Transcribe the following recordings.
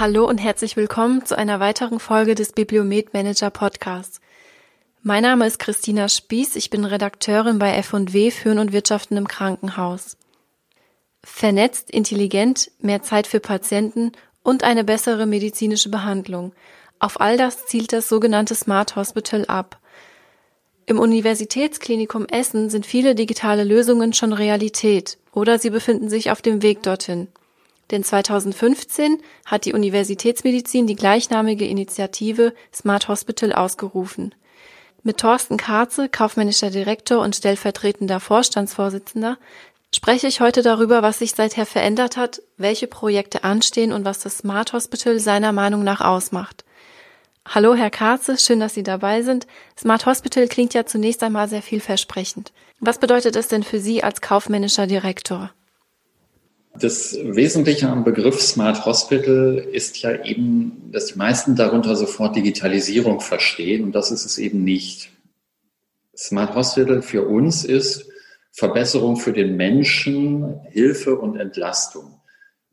Hallo und herzlich willkommen zu einer weiteren Folge des Bibliomet Manager Podcasts. Mein Name ist Christina Spieß, ich bin Redakteurin bei F&W Führen und Wirtschaften im Krankenhaus. Vernetzt, intelligent, mehr Zeit für Patienten und eine bessere medizinische Behandlung. Auf all das zielt das sogenannte Smart Hospital ab. Im Universitätsklinikum Essen sind viele digitale Lösungen schon Realität oder sie befinden sich auf dem Weg dorthin. Denn 2015 hat die Universitätsmedizin die gleichnamige Initiative Smart Hospital ausgerufen. Mit Thorsten Karze, kaufmännischer Direktor und stellvertretender Vorstandsvorsitzender, spreche ich heute darüber, was sich seither verändert hat, welche Projekte anstehen und was das Smart Hospital seiner Meinung nach ausmacht. Hallo, Herr Karze, schön, dass Sie dabei sind. Smart Hospital klingt ja zunächst einmal sehr vielversprechend. Was bedeutet es denn für Sie als kaufmännischer Direktor? Das Wesentliche am Begriff Smart Hospital ist ja eben, dass die meisten darunter sofort Digitalisierung verstehen und das ist es eben nicht. Smart Hospital für uns ist Verbesserung für den Menschen, Hilfe und Entlastung.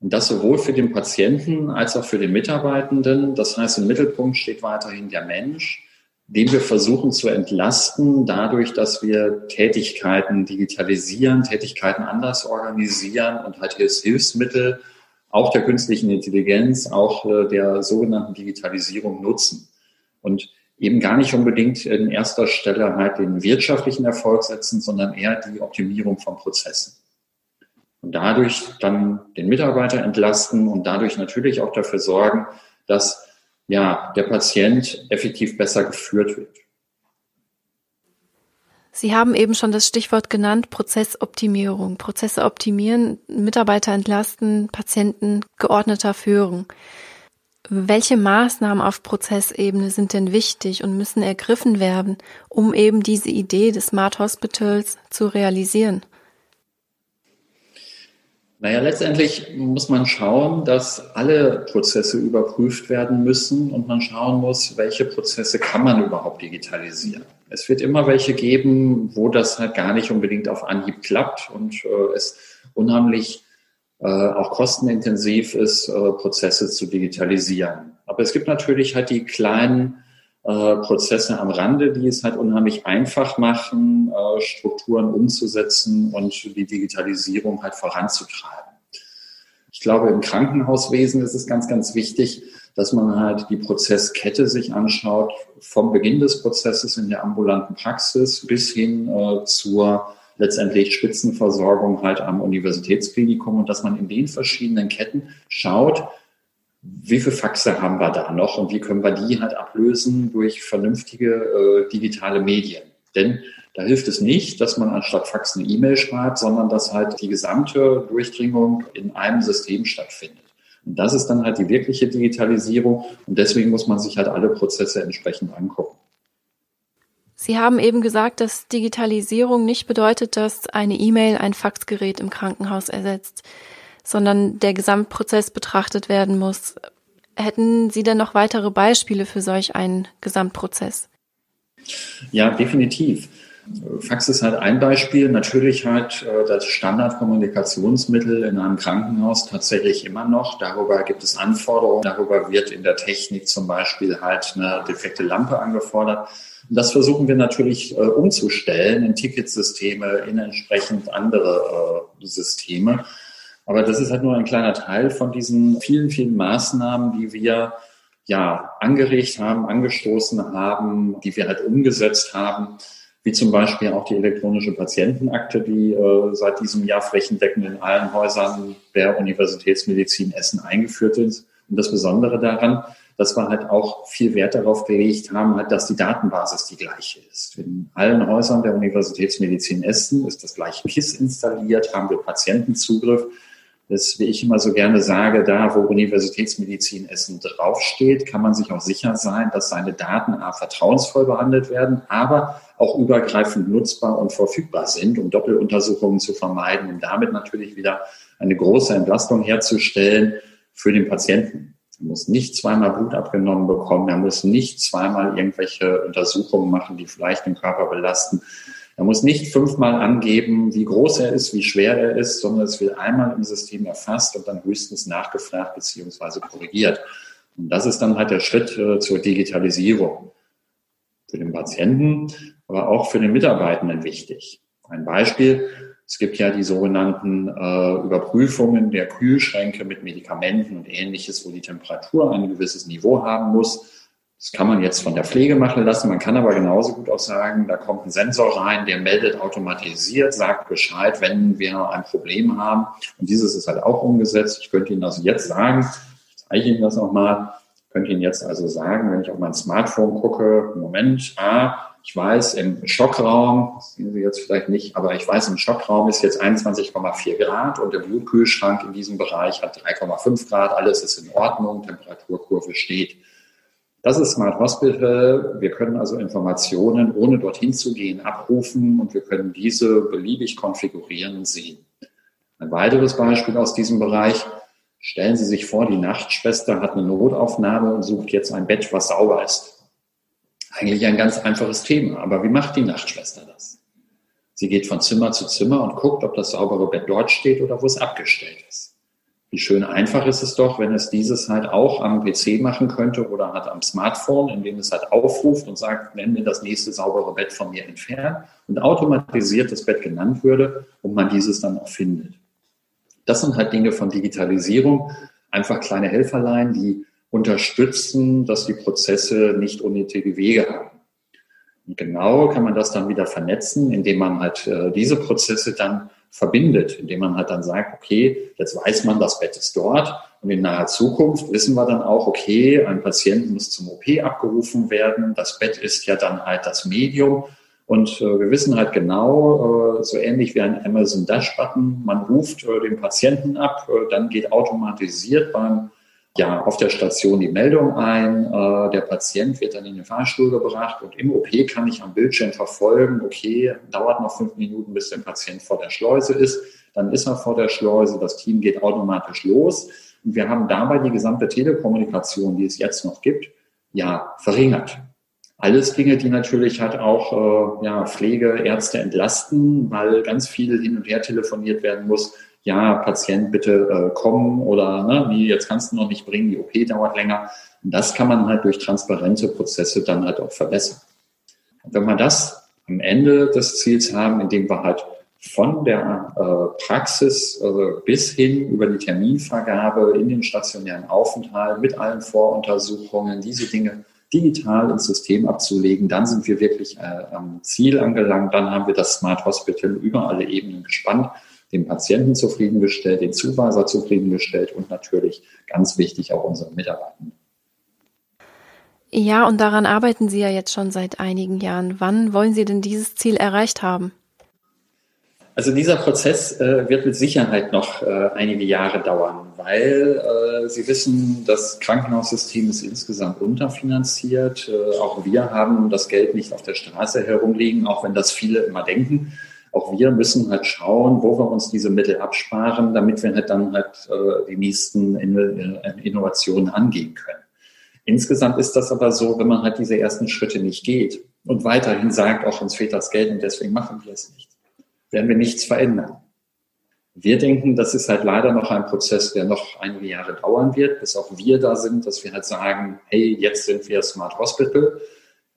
Und das sowohl für den Patienten als auch für den Mitarbeitenden. Das heißt, im Mittelpunkt steht weiterhin der Mensch, den wir versuchen zu entlasten, dadurch, dass wir Tätigkeiten digitalisieren, Tätigkeiten anders organisieren und halt Hilfsmittel auch der künstlichen Intelligenz, auch äh, der sogenannten Digitalisierung nutzen. Und eben gar nicht unbedingt in erster Stelle halt den wirtschaftlichen Erfolg setzen, sondern eher die Optimierung von Prozessen und dadurch dann den Mitarbeiter entlasten und dadurch natürlich auch dafür sorgen, dass ja, der Patient effektiv besser geführt wird. Sie haben eben schon das Stichwort genannt, Prozessoptimierung. Prozesse optimieren, Mitarbeiter entlasten, Patienten geordneter führen. Welche Maßnahmen auf Prozessebene sind denn wichtig und müssen ergriffen werden, um eben diese Idee des Smart Hospitals zu realisieren? Naja, letztendlich muss man schauen, dass alle Prozesse überprüft werden müssen und man schauen muss, welche Prozesse kann man überhaupt digitalisieren. Es wird immer welche geben, wo das halt gar nicht unbedingt auf Anhieb klappt und äh, es unheimlich äh, auch kostenintensiv ist, äh, Prozesse zu digitalisieren. Aber es gibt natürlich halt die kleinen äh, Prozesse am Rande, die es halt unheimlich einfach machen, äh, Strukturen umzusetzen und die Digitalisierung halt voranzutreiben. Ich glaube, im Krankenhauswesen ist es ganz, ganz wichtig, dass man halt die Prozesskette sich anschaut, vom Beginn des Prozesses in der ambulanten Praxis bis hin äh, zur letztendlich Spitzenversorgung halt am Universitätsklinikum und dass man in den verschiedenen Ketten schaut, wie viele Faxe haben wir da noch und wie können wir die halt ablösen durch vernünftige äh, digitale Medien. Denn da hilft es nicht, dass man anstatt Fax eine E-Mail schreibt, sondern dass halt die gesamte Durchdringung in einem System stattfindet. Und das ist dann halt die wirkliche Digitalisierung und deswegen muss man sich halt alle Prozesse entsprechend angucken. Sie haben eben gesagt, dass Digitalisierung nicht bedeutet, dass eine E-Mail ein Faxgerät im Krankenhaus ersetzt sondern der Gesamtprozess betrachtet werden muss. Hätten Sie denn noch weitere Beispiele für solch einen Gesamtprozess? Ja, definitiv. Fax ist halt ein Beispiel. Natürlich halt das Standardkommunikationsmittel in einem Krankenhaus tatsächlich immer noch. Darüber gibt es Anforderungen. Darüber wird in der Technik zum Beispiel halt eine defekte Lampe angefordert. Und das versuchen wir natürlich äh, umzustellen in Ticketsysteme, in entsprechend andere äh, Systeme. Aber das ist halt nur ein kleiner Teil von diesen vielen, vielen Maßnahmen, die wir ja angeregt haben, angestoßen haben, die wir halt umgesetzt haben, wie zum Beispiel auch die elektronische Patientenakte, die äh, seit diesem Jahr flächendeckend in allen Häusern der Universitätsmedizin Essen eingeführt ist. Und das Besondere daran, dass wir halt auch viel Wert darauf gelegt haben, halt, dass die Datenbasis die gleiche ist. In allen Häusern der Universitätsmedizin Essen ist das gleiche KISS installiert, haben wir Patientenzugriff das, wie ich immer so gerne sage, da, wo Universitätsmedizin Essen draufsteht, kann man sich auch sicher sein, dass seine Daten A, vertrauensvoll behandelt werden, aber auch übergreifend nutzbar und verfügbar sind, um Doppeluntersuchungen zu vermeiden und damit natürlich wieder eine große Entlastung herzustellen für den Patienten. Er muss nicht zweimal Blut abgenommen bekommen, er muss nicht zweimal irgendwelche Untersuchungen machen, die vielleicht den Körper belasten. Er muss nicht fünfmal angeben, wie groß er ist, wie schwer er ist, sondern es wird einmal im System erfasst und dann höchstens nachgefragt bzw. korrigiert. Und das ist dann halt der Schritt äh, zur Digitalisierung. Für den Patienten, aber auch für den Mitarbeitenden wichtig. Ein Beispiel, es gibt ja die sogenannten äh, Überprüfungen der Kühlschränke mit Medikamenten und ähnliches, wo die Temperatur ein gewisses Niveau haben muss. Das kann man jetzt von der Pflege machen lassen. Man kann aber genauso gut auch sagen, da kommt ein Sensor rein, der meldet automatisiert, sagt Bescheid, wenn wir ein Problem haben. Und dieses ist halt auch umgesetzt. Ich könnte Ihnen das jetzt sagen. Ich zeige Ihnen das nochmal. Ich könnte Ihnen jetzt also sagen, wenn ich auf mein Smartphone gucke, Moment, ah, ich weiß, im Stockraum, das sehen Sie jetzt vielleicht nicht, aber ich weiß, im Stockraum ist jetzt 21,4 Grad und der Blutkühlschrank in diesem Bereich hat 3,5 Grad. Alles ist in Ordnung, Temperaturkurve steht. Das ist Smart Hospital. Wir können also Informationen, ohne dorthin zu gehen, abrufen und wir können diese beliebig konfigurieren und sehen. Ein weiteres Beispiel aus diesem Bereich. Stellen Sie sich vor, die Nachtschwester hat eine Notaufnahme und sucht jetzt ein Bett, was sauber ist. Eigentlich ein ganz einfaches Thema. Aber wie macht die Nachtschwester das? Sie geht von Zimmer zu Zimmer und guckt, ob das saubere Bett dort steht oder wo es abgestellt ist. Wie schön einfach ist es doch, wenn es dieses halt auch am PC machen könnte oder halt am Smartphone, indem es halt aufruft und sagt, wenn mir das nächste saubere Bett von mir entfernt und automatisiert das Bett genannt würde und man dieses dann auch findet. Das sind halt Dinge von Digitalisierung, einfach kleine Helferlein, die unterstützen, dass die Prozesse nicht unnötige Wege haben. Und genau kann man das dann wieder vernetzen, indem man halt äh, diese Prozesse dann verbindet, indem man halt dann sagt, okay, jetzt weiß man, das Bett ist dort und in naher Zukunft wissen wir dann auch, okay, ein Patient muss zum OP abgerufen werden, das Bett ist ja dann halt das Medium. Und äh, wir wissen halt genau, äh, so ähnlich wie ein Amazon Dash Button, man ruft äh, den Patienten ab, äh, dann geht automatisiert beim ja, auf der Station die Meldung ein, äh, der Patient wird dann in den Fahrstuhl gebracht und im OP kann ich am Bildschirm verfolgen, okay, dauert noch fünf Minuten, bis der Patient vor der Schleuse ist, dann ist er vor der Schleuse, das Team geht automatisch los und wir haben dabei die gesamte Telekommunikation, die es jetzt noch gibt, ja, verringert. Alles Dinge, die natürlich halt auch äh, ja, Pflegeärzte entlasten, weil ganz viel hin und her telefoniert werden muss ja, Patient, bitte äh, kommen oder ne, wie, jetzt kannst du noch nicht bringen, die OP dauert länger. Und das kann man halt durch transparente Prozesse dann halt auch verbessern. Und wenn wir das am Ende des Ziels haben, indem wir halt von der äh, Praxis also bis hin über die Terminvergabe in den stationären Aufenthalt mit allen Voruntersuchungen, diese Dinge digital ins System abzulegen, dann sind wir wirklich äh, am Ziel angelangt. Dann haben wir das Smart Hospital über alle Ebenen gespannt den Patienten zufriedengestellt, den Zuweiser zufriedengestellt und natürlich ganz wichtig auch unsere Mitarbeitenden. Ja, und daran arbeiten Sie ja jetzt schon seit einigen Jahren. Wann wollen Sie denn dieses Ziel erreicht haben? Also dieser Prozess äh, wird mit Sicherheit noch äh, einige Jahre dauern, weil äh, Sie wissen, das Krankenhaussystem ist insgesamt unterfinanziert. Äh, auch wir haben das Geld nicht auf der Straße herumliegen, auch wenn das viele immer denken auch wir müssen halt schauen, wo wir uns diese Mittel absparen, damit wir halt dann halt äh, die nächsten äh, Innovationen angehen können. Insgesamt ist das aber so, wenn man halt diese ersten Schritte nicht geht und weiterhin sagt, auch uns fehlt das Geld und deswegen machen wir es nicht, werden wir nichts verändern. Wir denken, das ist halt leider noch ein Prozess, der noch einige Jahre dauern wird, bis auch wir da sind, dass wir halt sagen, hey, jetzt sind wir Smart Hospital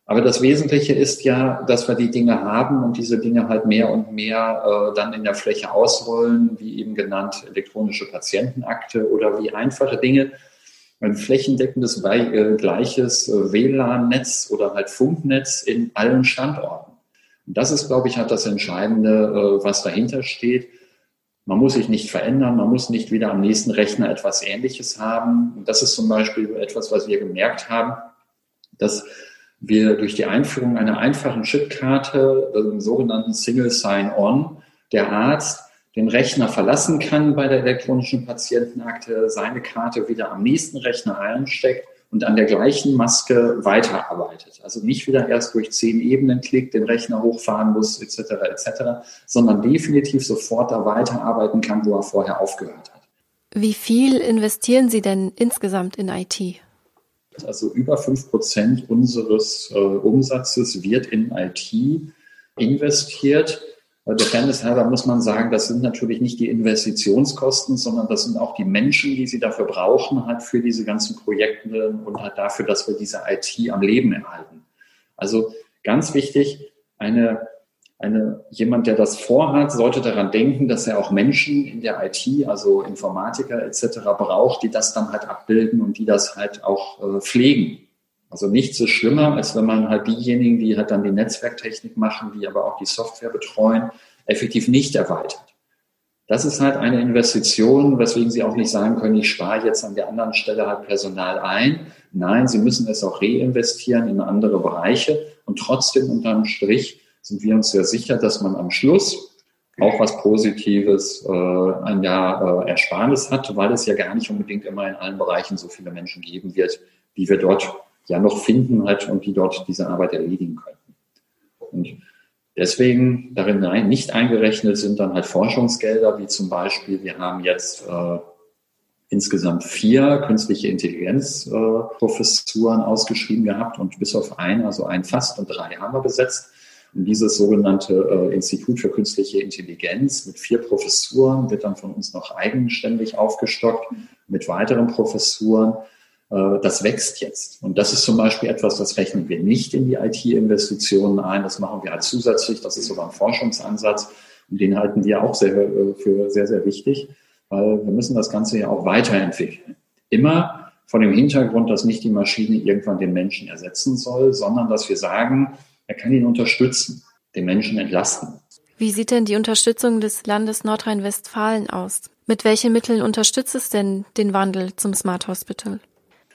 aber das Wesentliche ist ja, dass wir die Dinge haben und diese Dinge halt mehr und mehr äh, dann in der Fläche ausrollen, wie eben genannt elektronische Patientenakte oder wie einfache Dinge, ein flächendeckendes äh, gleiches äh, WLAN-Netz oder halt Funknetz in allen Standorten. Und das ist, glaube ich, halt das Entscheidende, äh, was dahinter steht. Man muss sich nicht verändern, man muss nicht wieder am nächsten Rechner etwas Ähnliches haben. Und das ist zum Beispiel etwas, was wir gemerkt haben, dass wir durch die Einführung einer einfachen Chipkarte, dem sogenannten Single Sign-On, der Arzt den Rechner verlassen kann bei der elektronischen Patientenakte, seine Karte wieder am nächsten Rechner einsteckt und an der gleichen Maske weiterarbeitet. Also nicht wieder erst durch zehn Ebenen klickt, den Rechner hochfahren muss, etc., etc., sondern definitiv sofort da weiterarbeiten kann, wo er vorher aufgehört hat. Wie viel investieren Sie denn insgesamt in IT? Also über fünf Prozent unseres äh, Umsatzes wird in IT investiert. Der Fairness halber muss man sagen, das sind natürlich nicht die Investitionskosten, sondern das sind auch die Menschen, die sie dafür brauchen, halt für diese ganzen Projekte und halt dafür, dass wir diese IT am Leben erhalten. Also ganz wichtig, eine, eine, jemand, der das vorhat, sollte daran denken, dass er auch Menschen in der IT, also Informatiker etc. braucht, die das dann halt abbilden und die das halt auch äh, pflegen. Also nichts ist schlimmer, als wenn man halt diejenigen, die halt dann die Netzwerktechnik machen, die aber auch die Software betreuen, effektiv nicht erweitert. Das ist halt eine Investition, weswegen Sie auch nicht sagen können, ich spare jetzt an der anderen Stelle halt Personal ein. Nein, Sie müssen es auch reinvestieren in andere Bereiche. Und trotzdem unterm Strich sind wir uns sehr sicher, dass man am Schluss auch was Positives äh, ein Jahr äh, Ersparnis hat, weil es ja gar nicht unbedingt immer in allen Bereichen so viele Menschen geben wird, die wir dort ja noch finden halt und die dort diese Arbeit erledigen könnten. Und deswegen darin nicht eingerechnet sind dann halt Forschungsgelder, wie zum Beispiel, wir haben jetzt äh, insgesamt vier künstliche Intelligenz-Professuren äh, ausgeschrieben gehabt und bis auf ein, also ein fast und drei haben wir besetzt. Und dieses sogenannte äh, Institut für künstliche Intelligenz mit vier Professuren wird dann von uns noch eigenständig aufgestockt mit weiteren Professuren. Äh, das wächst jetzt. Und das ist zum Beispiel etwas, das rechnen wir nicht in die IT-Investitionen ein. Das machen wir halt zusätzlich. Das ist sogar ein Forschungsansatz. Und den halten wir auch sehr, äh, für sehr, sehr wichtig, weil wir müssen das Ganze ja auch weiterentwickeln. Immer von dem Hintergrund, dass nicht die Maschine irgendwann den Menschen ersetzen soll, sondern dass wir sagen, er kann ihn unterstützen, den Menschen entlasten. Wie sieht denn die Unterstützung des Landes Nordrhein-Westfalen aus? Mit welchen Mitteln unterstützt es denn den Wandel zum Smart Hospital?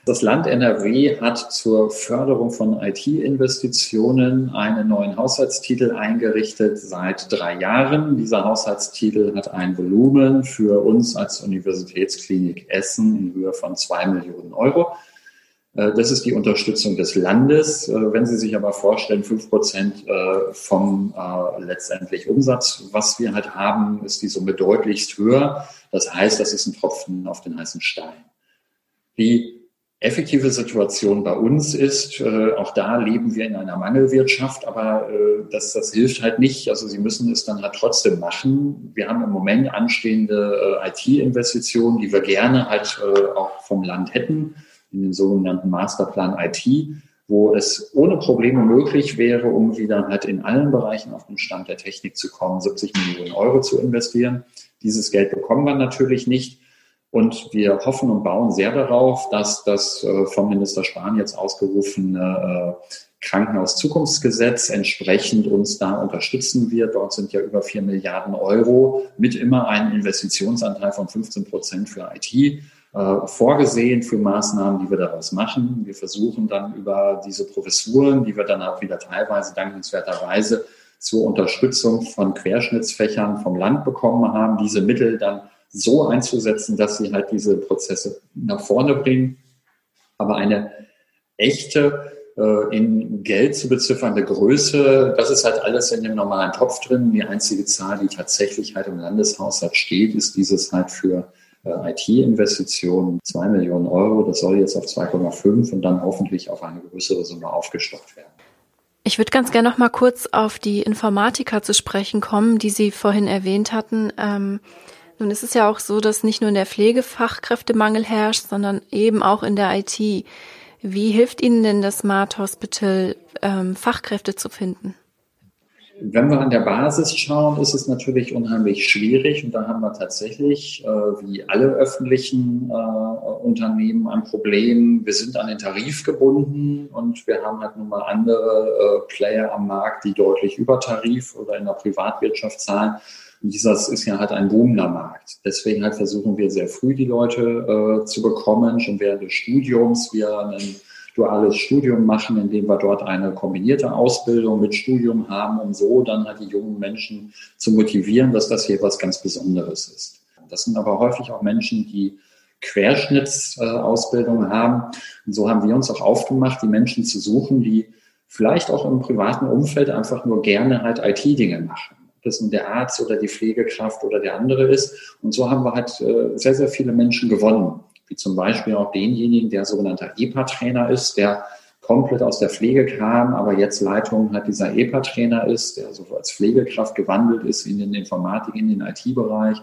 Das Land NRW hat zur Förderung von IT-Investitionen einen neuen Haushaltstitel eingerichtet seit drei Jahren. Dieser Haushaltstitel hat ein Volumen für uns als Universitätsklinik Essen in Höhe von zwei Millionen Euro. Äh, das ist die Unterstützung des Landes. Äh, wenn Sie sich aber vorstellen, fünf Prozent äh, vom letztendlich Umsatz, was wir halt haben, ist die Summe deutlichst höher. Das heißt, das ist ein Tropfen auf den heißen Stein. Die effektive Situation bei uns ist, auch da leben wir in einer Mangelwirtschaft, aber das, das hilft halt nicht. Also Sie müssen es dann halt trotzdem machen. Wir haben im Moment anstehende IT-Investitionen, die wir gerne halt auch vom Land hätten, in den sogenannten Masterplan IT, wo es ohne Probleme möglich wäre, um wieder halt in allen Bereichen auf den Stand der Technik zu kommen, 70 Millionen Euro zu investieren. Dieses Geld bekommen wir natürlich nicht. Und wir hoffen und bauen sehr darauf, dass das äh, vom Minister Spahn jetzt ausgerufene äh, Krankenhaus-Zukunftsgesetz entsprechend uns da unterstützen wird. Dort sind ja über vier Milliarden Euro mit immer einem Investitionsanteil von 15 Prozent für IT äh, vorgesehen für Maßnahmen, die wir daraus machen. Wir versuchen dann über diese Professuren, die wir dann auch wieder teilweise dankenswerterweise zur Unterstützung von Querschnittsfächern vom Land bekommen haben, diese Mittel dann so einzusetzen, dass sie halt diese Prozesse nach vorne bringen. Aber eine echte äh, in Geld zu beziffernde Größe, das ist halt alles in dem normalen Topf drin. Die einzige Zahl, die tatsächlich halt im Landeshaushalt steht, ist dieses halt für IT-Investitionen zwei Millionen Euro. Das soll jetzt auf 2,5 und dann hoffentlich auf eine größere Summe aufgestockt werden. Ich würde ganz gerne noch mal kurz auf die Informatiker zu sprechen kommen, die Sie vorhin erwähnt hatten. Ähm, nun ist es ja auch so, dass nicht nur in der Pflege Fachkräftemangel herrscht, sondern eben auch in der IT. Wie hilft Ihnen denn das Smart Hospital, ähm, Fachkräfte zu finden? Wenn wir an der Basis schauen, ist es natürlich unheimlich schwierig und da haben wir tatsächlich, äh, wie alle öffentlichen äh, Unternehmen, ein Problem. Wir sind an den Tarif gebunden und wir haben halt nun mal andere äh, Player am Markt, die deutlich über Tarif oder in der Privatwirtschaft zahlen. Und dieser ist ja halt ein boomender Markt. Deswegen halt versuchen wir sehr früh die Leute äh, zu bekommen, schon während des Studiums. Wir ein duales Studium machen, indem wir dort eine kombinierte Ausbildung mit Studium haben, um so dann halt die jungen Menschen zu motivieren, dass das hier was ganz Besonderes ist. Das sind aber häufig auch Menschen, die Querschnittsausbildung haben. Und so haben wir uns auch aufgemacht, die Menschen zu suchen, die vielleicht auch im privaten Umfeld einfach nur gerne halt IT-Dinge machen das nun der Arzt oder die Pflegekraft oder der andere ist. Und so haben wir halt äh, sehr, sehr viele Menschen gewonnen, wie zum Beispiel auch denjenigen, der sogenannter EPA-Trainer ist, der komplett aus der Pflege kam, aber jetzt Leitung halt dieser EPA-Trainer ist, der so als Pflegekraft gewandelt ist in den Informatik, in den IT-Bereich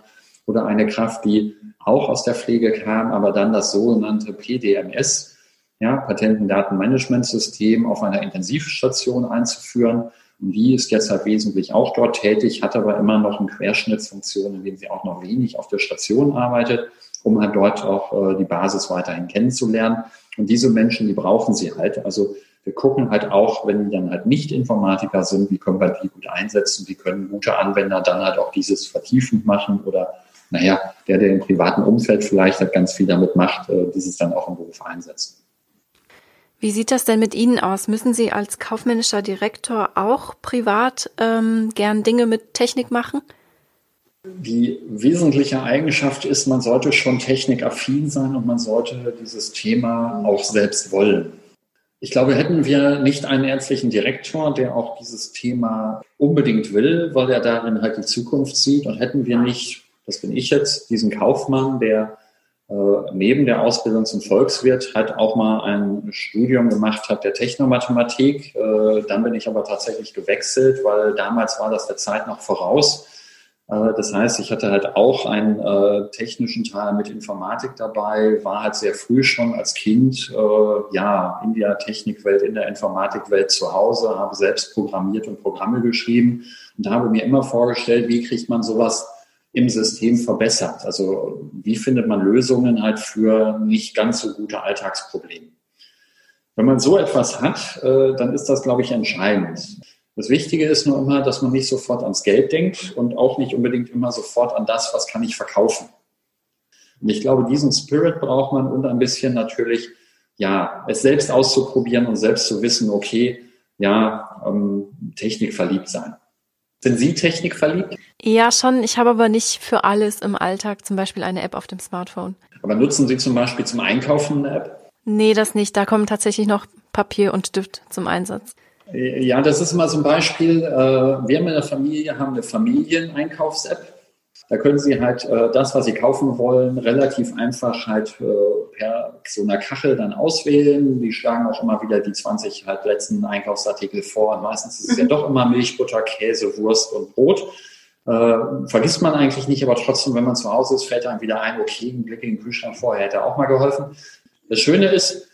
oder eine Kraft, die auch aus der Pflege kam, aber dann das sogenannte PDMS, ja, Patentendatenmanagementsystem auf einer Intensivstation einzuführen. Und die ist jetzt halt wesentlich auch dort tätig, hat aber immer noch eine Querschnittsfunktion, in dem sie auch noch wenig auf der Station arbeitet, um halt dort auch äh, die Basis weiterhin kennenzulernen. Und diese Menschen, die brauchen sie halt. Also wir gucken halt auch, wenn die dann halt nicht Informatiker sind, wie können wir die gut einsetzen, wie können gute Anwender dann halt auch dieses vertiefend machen oder naja, der, der im privaten Umfeld vielleicht halt ganz viel damit macht, äh, dieses dann auch im Beruf einsetzen. Wie sieht das denn mit Ihnen aus? Müssen Sie als kaufmännischer Direktor auch privat ähm, gern Dinge mit Technik machen? Die wesentliche Eigenschaft ist, man sollte schon technikaffin sein und man sollte dieses Thema auch selbst wollen. Ich glaube, hätten wir nicht einen ärztlichen Direktor, der auch dieses Thema unbedingt will, weil er darin halt die Zukunft sieht, und hätten wir nicht, das bin ich jetzt, diesen Kaufmann, der äh, neben der Ausbildung zum Volkswirt halt auch mal ein Studium gemacht hat der Technomathematik. Äh, dann bin ich aber tatsächlich gewechselt, weil damals war das der Zeit noch voraus das heißt, ich hatte halt auch einen äh, technischen Teil mit Informatik dabei, war halt sehr früh schon als Kind äh, ja in der Technikwelt, in der Informatikwelt zu Hause, habe selbst programmiert und Programme geschrieben und habe mir immer vorgestellt, wie kriegt man sowas im System verbessert? Also wie findet man Lösungen halt für nicht ganz so gute Alltagsprobleme? Wenn man so etwas hat, äh, dann ist das, glaube ich, entscheidend. Das Wichtige ist nur immer, dass man nicht sofort ans Geld denkt und auch nicht unbedingt immer sofort an das, was kann ich verkaufen. Und ich glaube, diesen Spirit braucht man und ein bisschen natürlich, ja, es selbst auszuprobieren und selbst zu wissen, okay, ja, ähm, Technik verliebt sein. Sind Sie Technik verliebt? Ja, schon. Ich habe aber nicht für alles im Alltag zum Beispiel eine App auf dem Smartphone. Aber nutzen Sie zum Beispiel zum Einkaufen eine App? Nee, das nicht. Da kommen tatsächlich noch Papier und Stift zum Einsatz. Ja, das ist mal so ein Beispiel. Äh, wir in der Familie haben eine Familieneinkaufs-App. Da können Sie halt äh, das, was Sie kaufen wollen, relativ einfach halt äh, per so einer Kachel dann auswählen. Die schlagen auch immer wieder die 20 halt letzten Einkaufsartikel vor. Und meistens ist es ja doch immer Milch, Butter, Käse, Wurst und Brot. Äh, vergisst man eigentlich nicht, aber trotzdem, wenn man zu Hause ist, fällt einem wieder ein, okay, ein Blick in den Kühlschrank vorher hätte auch mal geholfen. Das Schöne ist,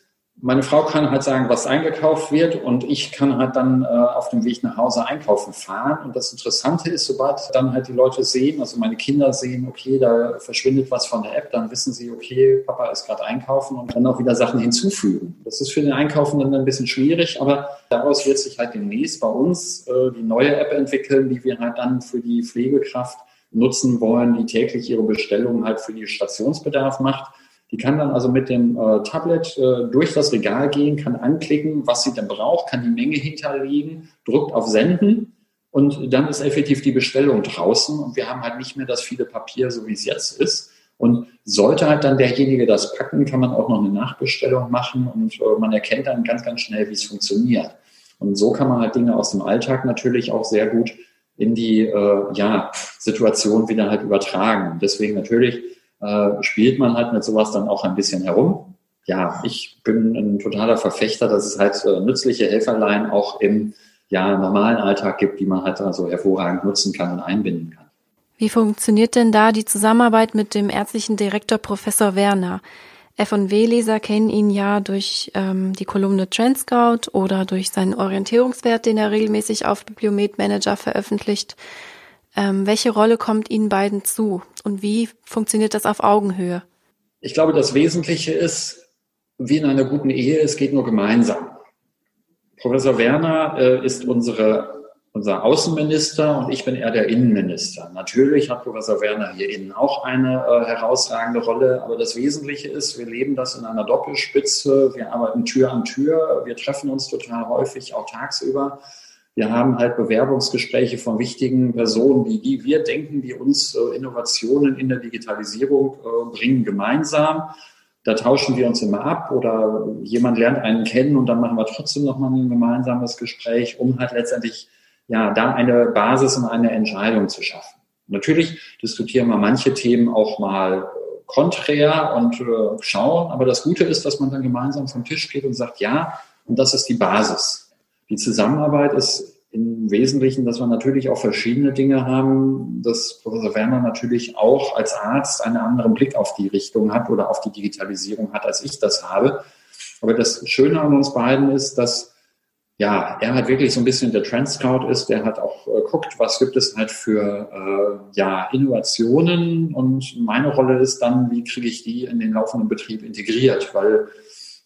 meine Frau kann halt sagen, was eingekauft wird und ich kann halt dann äh, auf dem Weg nach Hause einkaufen fahren. Und das Interessante ist, sobald dann halt die Leute sehen, also meine Kinder sehen, okay, da verschwindet was von der App, dann wissen sie, okay, Papa ist gerade einkaufen und dann auch wieder Sachen hinzufügen. Das ist für den Einkaufen dann ein bisschen schwierig, aber daraus wird sich halt demnächst bei uns äh, die neue App entwickeln, die wir halt dann für die Pflegekraft nutzen wollen, die täglich ihre Bestellungen halt für die Stationsbedarf macht die kann dann also mit dem äh, Tablet äh, durch das Regal gehen, kann anklicken, was sie denn braucht, kann die Menge hinterlegen, drückt auf Senden und dann ist effektiv die Bestellung draußen und wir haben halt nicht mehr das viele Papier, so wie es jetzt ist. Und sollte halt dann derjenige das packen, kann man auch noch eine Nachbestellung machen und äh, man erkennt dann ganz, ganz schnell, wie es funktioniert. Und so kann man halt Dinge aus dem Alltag natürlich auch sehr gut in die äh, ja, Situation wieder halt übertragen. Deswegen natürlich äh, spielt man halt mit sowas dann auch ein bisschen herum. Ja, ich bin ein totaler Verfechter, dass es halt äh, nützliche Helferlein auch im ja, normalen Alltag gibt, die man halt also hervorragend nutzen kann und einbinden kann. Wie funktioniert denn da die Zusammenarbeit mit dem ärztlichen Direktor Professor Werner? F&W-Leser kennen ihn ja durch ähm, die Kolumne Trend Scout oder durch seinen Orientierungswert, den er regelmäßig auf Bibliomet Manager veröffentlicht. Ähm, welche Rolle kommt Ihnen beiden zu und wie funktioniert das auf Augenhöhe? Ich glaube, das Wesentliche ist, wie in einer guten Ehe, es geht nur gemeinsam. Professor Werner äh, ist unsere, unser Außenminister und ich bin eher der Innenminister. Natürlich hat Professor Werner hier innen auch eine äh, herausragende Rolle, aber das Wesentliche ist, wir leben das in einer Doppelspitze, wir arbeiten Tür an Tür, wir treffen uns total häufig, auch tagsüber. Wir haben halt Bewerbungsgespräche von wichtigen Personen, die, die wir denken, die uns äh, Innovationen in der Digitalisierung äh, bringen, gemeinsam. Da tauschen wir uns immer ab oder jemand lernt einen kennen und dann machen wir trotzdem nochmal ein gemeinsames Gespräch, um halt letztendlich ja da eine Basis und eine Entscheidung zu schaffen. Natürlich diskutieren wir manche Themen auch mal äh, konträr und schauen, aber das Gute ist, dass man dann gemeinsam vom Tisch geht und sagt, ja, Und das ist die Basis. Die Zusammenarbeit ist im Wesentlichen, dass wir natürlich auch verschiedene Dinge haben, dass Professor Werner natürlich auch als Arzt einen anderen Blick auf die Richtung hat oder auf die Digitalisierung hat, als ich das habe. Aber das Schöne an uns beiden ist, dass ja, er halt wirklich so ein bisschen der Trend Scout ist, der hat auch äh, guckt, was gibt es halt für äh, ja, Innovationen und meine Rolle ist dann, wie kriege ich die in den laufenden Betrieb integriert, weil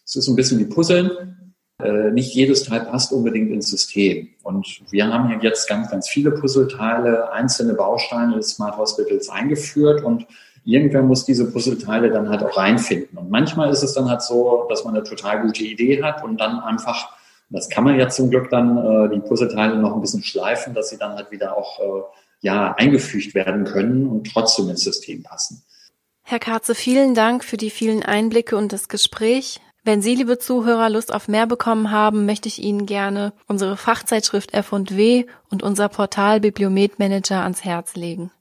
es ist so ein bisschen wie Puzzeln. Äh, nicht jedes Teil passt unbedingt ins System. Und wir haben hier jetzt ganz, ganz viele Puzzleteile, einzelne Bausteine des Smart Hospitals eingeführt und irgendwer muss diese Puzzleteile dann halt auch reinfinden. Und manchmal ist es dann halt so, dass man eine total gute Idee hat und dann einfach, das kann man ja zum Glück dann, äh, die Puzzleteile noch ein bisschen schleifen, dass sie dann halt wieder auch äh, ja, eingefügt werden können und trotzdem ins System passen. Herr Karze, vielen Dank für die vielen Einblicke und das Gespräch. Wenn Sie, liebe Zuhörer, Lust auf mehr bekommen haben, möchte ich Ihnen gerne unsere Fachzeitschrift F&W und unser Portal Bibliomet Manager ans Herz legen.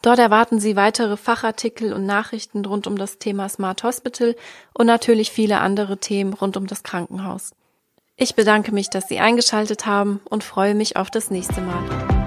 Dort erwarten Sie weitere Fachartikel und Nachrichten rund um das Thema Smart Hospital und natürlich viele andere Themen rund um das Krankenhaus. Ich bedanke mich, dass Sie eingeschaltet haben und freue mich auf das nächste Mal.